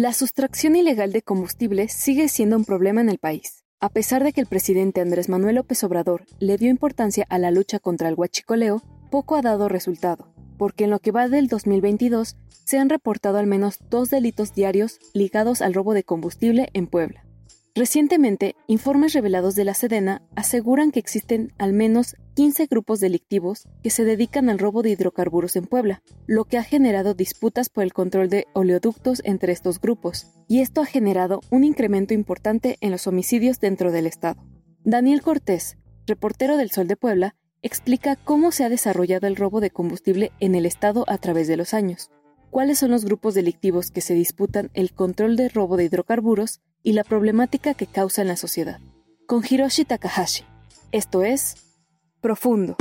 La sustracción ilegal de combustible sigue siendo un problema en el país. A pesar de que el presidente Andrés Manuel López Obrador le dio importancia a la lucha contra el huachicoleo, poco ha dado resultado, porque en lo que va del 2022 se han reportado al menos dos delitos diarios ligados al robo de combustible en Puebla. Recientemente, informes revelados de la Sedena aseguran que existen al menos 15 grupos delictivos que se dedican al robo de hidrocarburos en Puebla, lo que ha generado disputas por el control de oleoductos entre estos grupos, y esto ha generado un incremento importante en los homicidios dentro del estado. Daniel Cortés, reportero del Sol de Puebla, explica cómo se ha desarrollado el robo de combustible en el estado a través de los años, cuáles son los grupos delictivos que se disputan el control de robo de hidrocarburos y la problemática que causa en la sociedad. Con Hiroshi Takahashi. Esto es Profundo.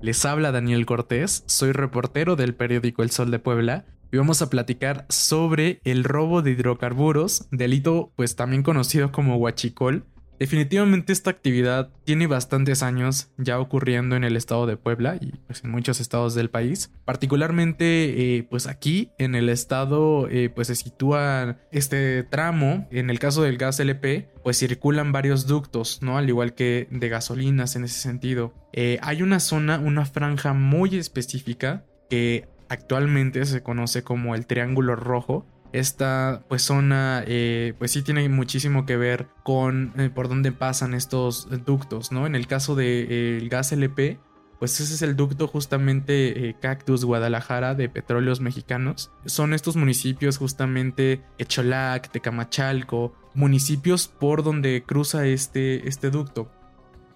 Les habla Daniel Cortés, soy reportero del periódico El Sol de Puebla y vamos a platicar sobre el robo de hidrocarburos, delito pues también conocido como huachicol, Definitivamente esta actividad tiene bastantes años ya ocurriendo en el estado de Puebla y pues en muchos estados del país. Particularmente eh, pues aquí en el estado eh, pues se sitúa este tramo. En el caso del gas LP pues circulan varios ductos, ¿no? Al igual que de gasolinas en ese sentido. Eh, hay una zona, una franja muy específica que actualmente se conoce como el Triángulo Rojo esta pues zona eh, pues sí tiene muchísimo que ver con eh, por dónde pasan estos ductos, ¿no? En el caso del de, gas LP, pues ese es el ducto justamente eh, Cactus Guadalajara de Petróleos Mexicanos. Son estos municipios justamente Echolac, Tecamachalco, municipios por donde cruza este, este ducto.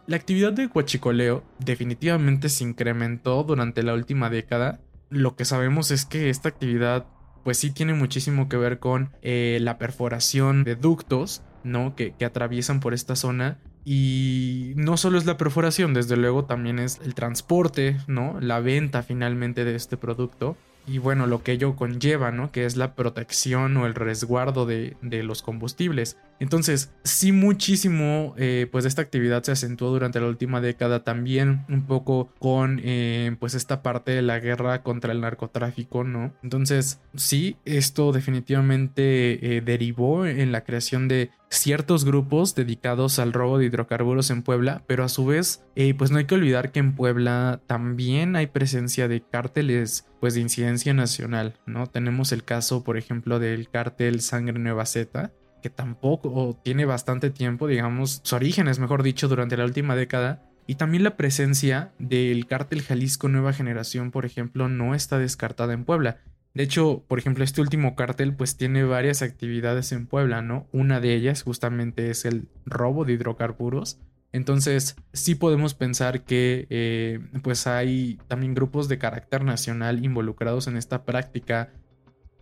La actividad de huachicoleo definitivamente se incrementó durante la última década. Lo que sabemos es que esta actividad pues sí tiene muchísimo que ver con eh, la perforación de ductos, ¿no? Que, que atraviesan por esta zona. Y no solo es la perforación, desde luego también es el transporte, ¿no? La venta finalmente de este producto y bueno, lo que ello conlleva, ¿no? Que es la protección o el resguardo de, los combustibles. Entonces, sí muchísimo, eh, pues esta actividad se acentuó durante la última década también un poco con, eh, pues esta parte de la guerra contra el narcotráfico, ¿no? Entonces, sí, esto definitivamente eh, derivó en la creación de ciertos grupos dedicados al robo de hidrocarburos en Puebla, pero a su vez, pues no hay que olvidar que en Puebla también hay presencia de cárteles pues de incidencia nacional, ¿no? Tenemos el caso, por ejemplo, del cártel Sangre Nueva Z, tampoco tiene bastante tiempo, digamos, sus orígenes, mejor dicho, durante la última década, y también la presencia del cártel Jalisco Nueva Generación, por ejemplo, no está descartada en Puebla. De hecho, por ejemplo, este último cártel pues tiene varias actividades en Puebla, ¿no? Una de ellas justamente es el robo de hidrocarburos, entonces, sí podemos pensar que eh, pues hay también grupos de carácter nacional involucrados en esta práctica.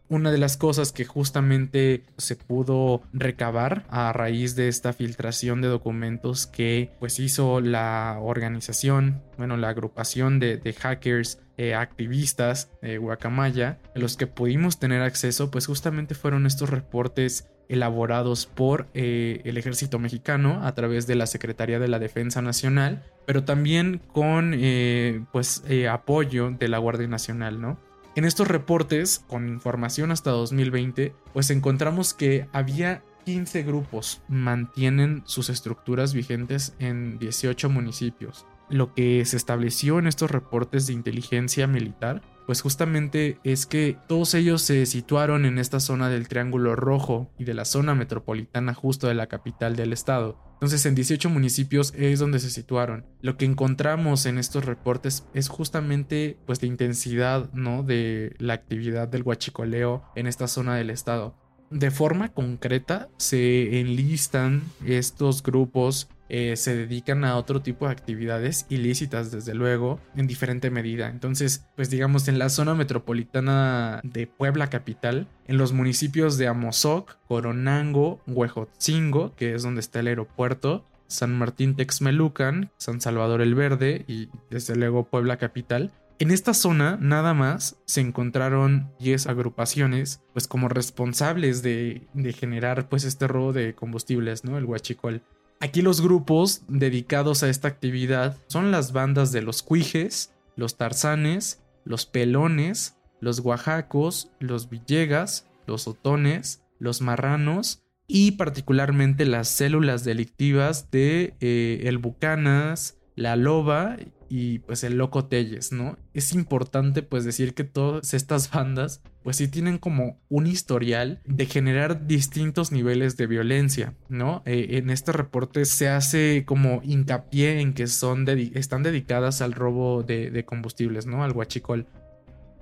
Una de las cosas que justamente se pudo recabar a raíz de esta filtración de documentos que pues hizo la organización, bueno, la agrupación de, hackers eh, activistas de Guacamaya, a los que pudimos tener acceso, pues justamente fueron estos reportes elaborados por eh, el ejército mexicano a través de la Secretaría de la Defensa Nacional, pero también con eh, pues apoyo de la Guardia Nacional, ¿no? En estos reportes, con información hasta 2020, pues encontramos que había 15 grupos mantienen sus estructuras vigentes en 18 municipios. Lo que se estableció en estos reportes de inteligencia militar pues justamente es que todos ellos se situaron en esta zona del Triángulo Rojo y de la zona metropolitana justo de la capital del estado. Entonces en 18 municipios es donde se situaron. Lo que encontramos en estos reportes es justamente pues la intensidad, ¿no? de la actividad del huachicoleo en esta zona del estado. De forma concreta se enlistan estos grupos eh, se dedican a otro tipo de actividades ilícitas, desde luego, en diferente medida. Entonces, pues digamos, en la zona metropolitana de Puebla capital, en los municipios de Amozoc, Coronango, Huejotzingo, que es donde está el aeropuerto, San Martín Texmelucan, San Salvador el Verde y desde luego Puebla capital, en esta zona nada más se encontraron 10 agrupaciones pues como responsables de, de, generar pues este robo de combustibles, ¿no? El huachicol. Aquí los grupos dedicados a esta actividad son las bandas de los cuijes, los tarzanes, los pelones, los oaxacos, los villegas, los otones, los marranos y particularmente las células delictivas de eh, el bucanas, la loba y pues el loco Telles, ¿no? Es importante pues decir que todas estas bandas pues sí tienen como un historial de generar distintos niveles de violencia, ¿no? Eh, en este reporte se hace como hincapié en que son están dedicadas al robo de, combustibles, ¿no? Al huachicol.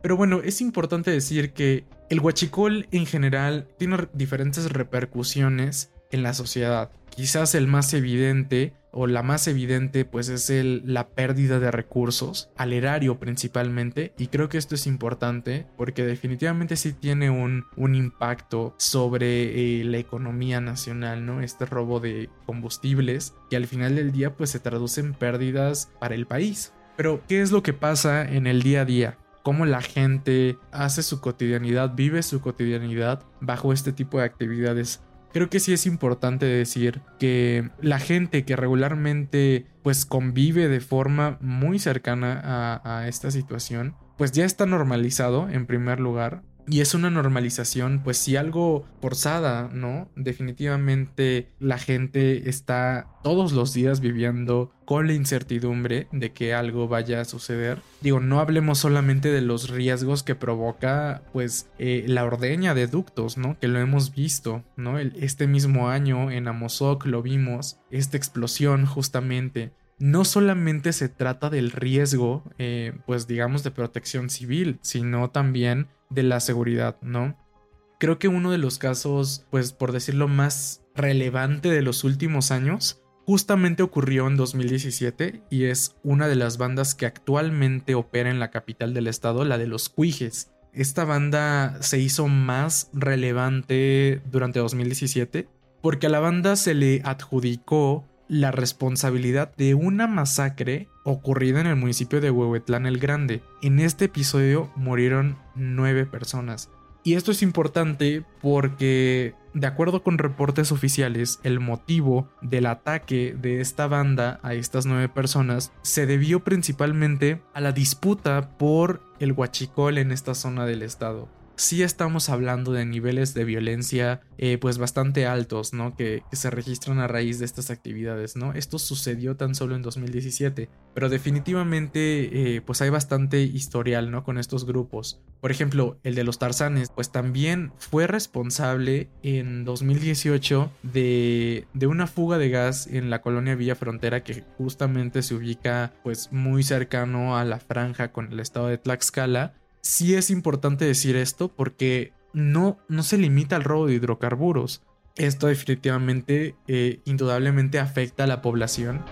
Pero bueno, es importante decir que el huachicol en general tiene diferentes repercusiones en la sociedad. Quizás el más evidente o la más evidente pues es el, la pérdida de recursos al erario principalmente y creo que esto es importante porque definitivamente sí tiene un, un impacto sobre eh, la economía nacional, ¿no? Este robo de combustibles que al final del día pues se traduce en pérdidas para el país. Pero, ¿qué es lo que pasa en el día a día? cómo la gente hace su cotidianidad, vive su cotidianidad bajo este tipo de actividades. Creo que sí es importante decir que la gente que regularmente pues convive de forma muy cercana a, a esta situación, pues ya está normalizado en primer lugar. Y es una normalización, pues si algo forzada, ¿no? Definitivamente la gente está todos los días viviendo con la incertidumbre de que algo vaya a suceder. Digo, no hablemos solamente de los riesgos que provoca, pues, eh, la ordeña de ductos, ¿no? Que lo hemos visto, ¿no? este mismo año en Amozoc lo vimos, esta explosión justamente no solamente se trata del riesgo, eh, pues digamos, de protección civil, sino también de la seguridad, ¿no? Creo que uno de los casos, pues por decirlo más relevante de los últimos años, justamente ocurrió en 2017 y es una de las bandas que actualmente opera en la capital del estado, la de los Cuijes. Esta banda se hizo más relevante durante 2017 porque a la banda se le adjudicó la responsabilidad de una masacre ocurrida en el municipio de Huehuetlán el Grande. En este episodio murieron nueve personas. Y esto es importante porque, de acuerdo con reportes oficiales, el motivo del ataque de esta banda a estas nueve personas se debió principalmente a la disputa por el huachicol en esta zona del estado sí estamos hablando de niveles de violencia eh, pues bastante altos, ¿no? Que, se registran a raíz de estas actividades, ¿no? Esto sucedió tan solo en 2017, pero definitivamente eh, pues hay bastante historial, ¿no? Con estos grupos. Por ejemplo, el de los Tarzanes, pues también fue responsable en 2018 de, de una fuga de gas en la colonia Villa Frontera que justamente se ubica pues muy cercano a la franja con el estado de Tlaxcala sí es importante decir esto porque no, no se limita al robo de hidrocarburos. Esto definitivamente, eh, indudablemente afecta a la población.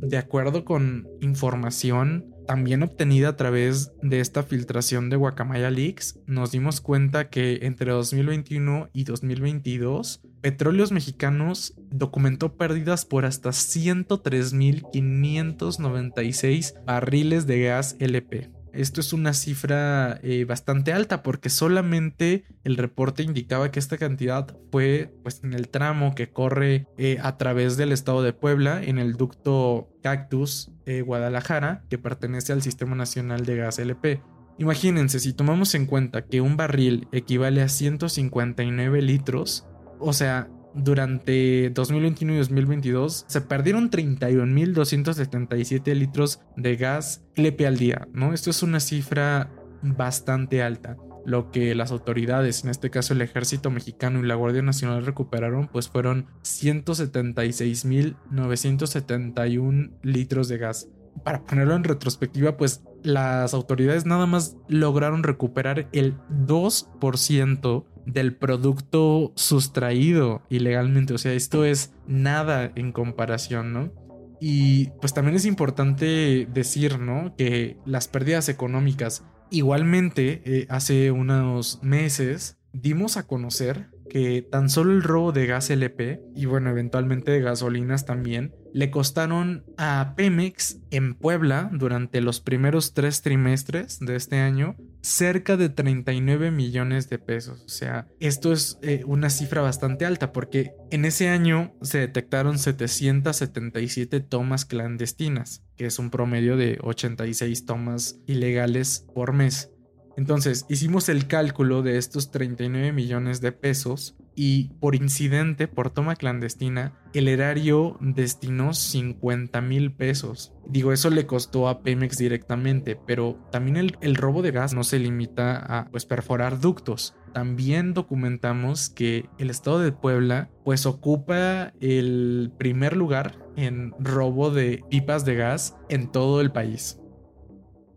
De acuerdo con información también obtenida a través de esta filtración de Guacamaya Leaks, nos dimos cuenta que entre 2021 y 2022, Petróleos Mexicanos documentó pérdidas por hasta 103.596 barriles de gas LP. Esto es una cifra eh, bastante alta porque solamente el reporte indicaba que esta cantidad fue pues en el tramo que corre eh, a través del estado de Puebla en el ducto Cactus eh, Guadalajara que pertenece al Sistema Nacional de Gas LP. Imagínense si tomamos en cuenta que un barril equivale a 159 litros, o sea, durante 2021 y 2022 se perdieron 31.277 litros de gas LP al día, ¿no? Esto es una cifra bastante alta. Lo que las autoridades, en este caso el ejército mexicano y la Guardia Nacional recuperaron, pues fueron 176.971 litros de gas. Para ponerlo en retrospectiva, pues las autoridades nada más lograron recuperar el 2% del producto sustraído ilegalmente. O sea, esto es nada en comparación, ¿no? Y pues también es importante decir, ¿no? Que las pérdidas económicas, igualmente, eh, hace unos meses dimos a conocer que tan solo el robo de gas LP y bueno, eventualmente de gasolinas también, le costaron a Pemex en Puebla durante los primeros tres trimestres de este año cerca de 39 millones de pesos. O sea, esto es eh, una cifra bastante alta porque en ese año se detectaron 777 tomas clandestinas, que es un promedio de 86 tomas ilegales por mes. Entonces, hicimos el cálculo de estos 39 millones de pesos y por incidente, por toma clandestina, el erario destinó 50 mil pesos. Digo, eso le costó a Pemex directamente, pero también el, robo de gas no se limita a pues, perforar ductos. También documentamos que el estado de Puebla pues ocupa el primer lugar en robo de pipas de gas en todo el país.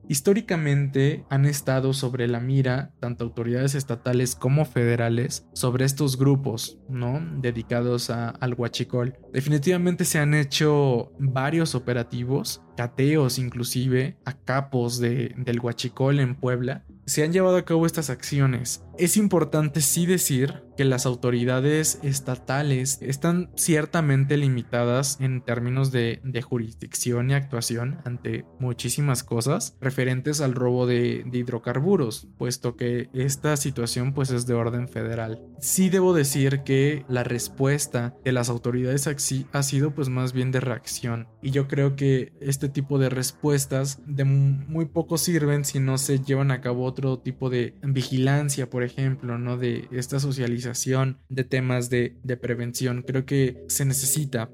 Históricamente han estado sobre la mira tanto autoridades estatales como federales sobre estos grupos, ¿no? Dedicados al huachicol. Definitivamente se han hecho varios operativos, cateos inclusive, a capos de, del huachicol en Puebla, se han llevado a cabo estas acciones. Es importante sí decir que las autoridades estatales están ciertamente limitadas en términos de, jurisdicción y actuación ante muchísimas cosas referentes al robo de, hidrocarburos, puesto que esta situación pues es de orden federal. Sí debo decir que la respuesta de las autoridades ha sido pues más bien de reacción y yo creo que este tipo de respuestas de muy poco sirven si no se llevan a cabo otro tipo de vigilancia, por ejemplo, ¿no? De esta socialización de temas de, de prevención. Creo que se necesita.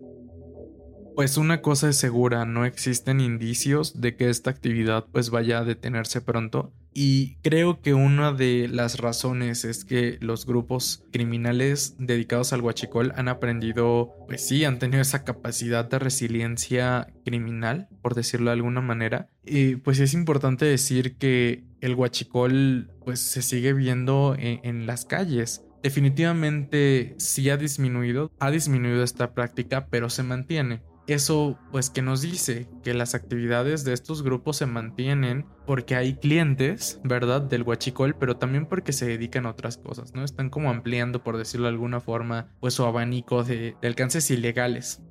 Pues una cosa es segura, no existen indicios de que esta actividad pues vaya a detenerse pronto y creo que una de las razones es que los grupos criminales dedicados al huachicol han aprendido, pues sí, han tenido esa capacidad de resiliencia criminal, por decirlo de alguna manera. Y pues es importante decir que el huachicol pues se sigue viendo en, en las calles. Definitivamente sí ha disminuido, ha disminuido esta práctica, pero se mantiene. Eso pues que nos dice que las actividades de estos grupos se mantienen porque hay clientes, ¿verdad? Del huachicol, pero también porque se dedican a otras cosas, ¿no? Están como ampliando, por decirlo de alguna forma, pues su abanico de, alcances ilegales.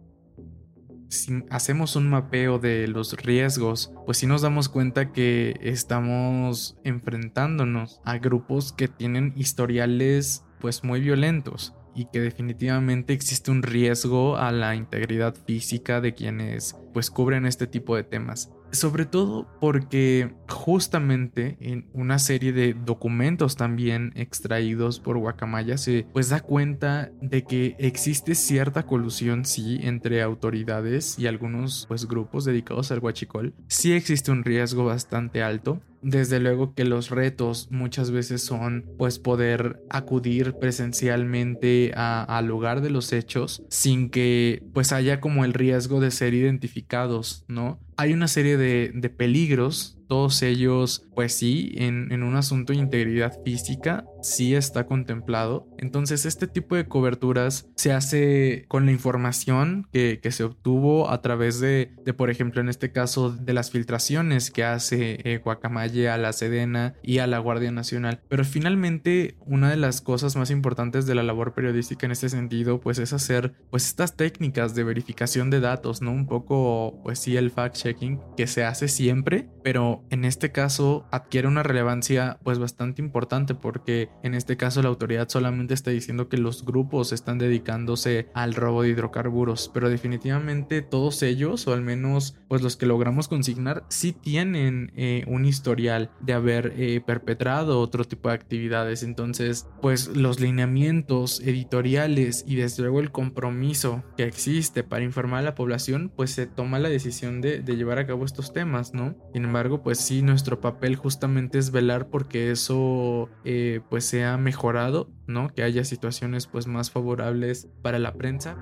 Si hacemos un mapeo de los riesgos, pues sí nos damos cuenta que estamos enfrentándonos a grupos que tienen historiales pues muy violentos y que definitivamente existe un riesgo a la integridad física de quienes pues cubren este tipo de temas. Sobre todo porque justamente en una serie de documentos también extraídos por Guacamaya se pues da cuenta de que existe cierta colusión sí entre autoridades y algunos pues grupos dedicados al huachicol. Sí existe un riesgo bastante alto desde luego que los retos muchas veces son pues poder acudir presencialmente al lugar de los hechos sin que pues haya como el riesgo de ser identificados, ¿no? Hay una serie de, de peligros todos ellos, pues sí, en, un asunto de integridad física, sí está contemplado. Entonces, este tipo de coberturas se hace con la información que, se obtuvo a través de, por ejemplo, en este caso, de las filtraciones que hace eh, Guacamaye a la Sedena y a la Guardia Nacional. Pero finalmente, una de las cosas más importantes de la labor periodística en este sentido, pues es hacer, pues estas técnicas de verificación de datos, ¿no? Un poco, pues sí, el fact-checking que se hace siempre, pero En este caso adquiere una relevancia pues bastante importante porque en este caso la autoridad solamente está diciendo que los grupos están dedicándose al robo de hidrocarburos, pero definitivamente todos ellos, o al menos pues los que logramos consignar, sí tienen eh, un historial de haber eh, perpetrado otro tipo de actividades. Entonces, pues los lineamientos editoriales y desde luego el compromiso que existe para informar a la población, pues se toma la decisión de, llevar a cabo estos temas, ¿no? Sin embargo, pues sí, nuestro papel justamente es velar porque eso eh, pues sea mejorado, ¿no? Que haya situaciones pues más favorables para la prensa.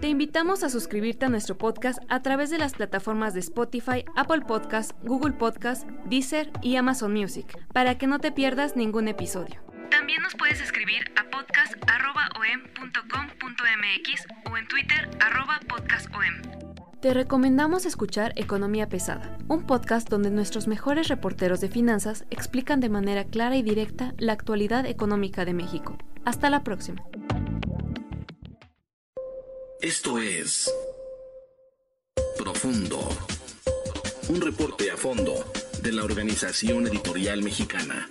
Te invitamos a suscribirte a nuestro podcast a través de las plataformas de Spotify, Apple Podcast, Google Podcast, Deezer y Amazon Music, para que no te pierdas ningún episodio. También nos puedes escribir a podcast.om.com.mx o en Twitter podcastom. Te recomendamos escuchar Economía Pesada, un podcast donde nuestros mejores reporteros de finanzas explican de manera clara y directa la actualidad económica de México. Hasta la próxima. Esto es Profundo, un reporte a fondo de la Organización Editorial Mexicana.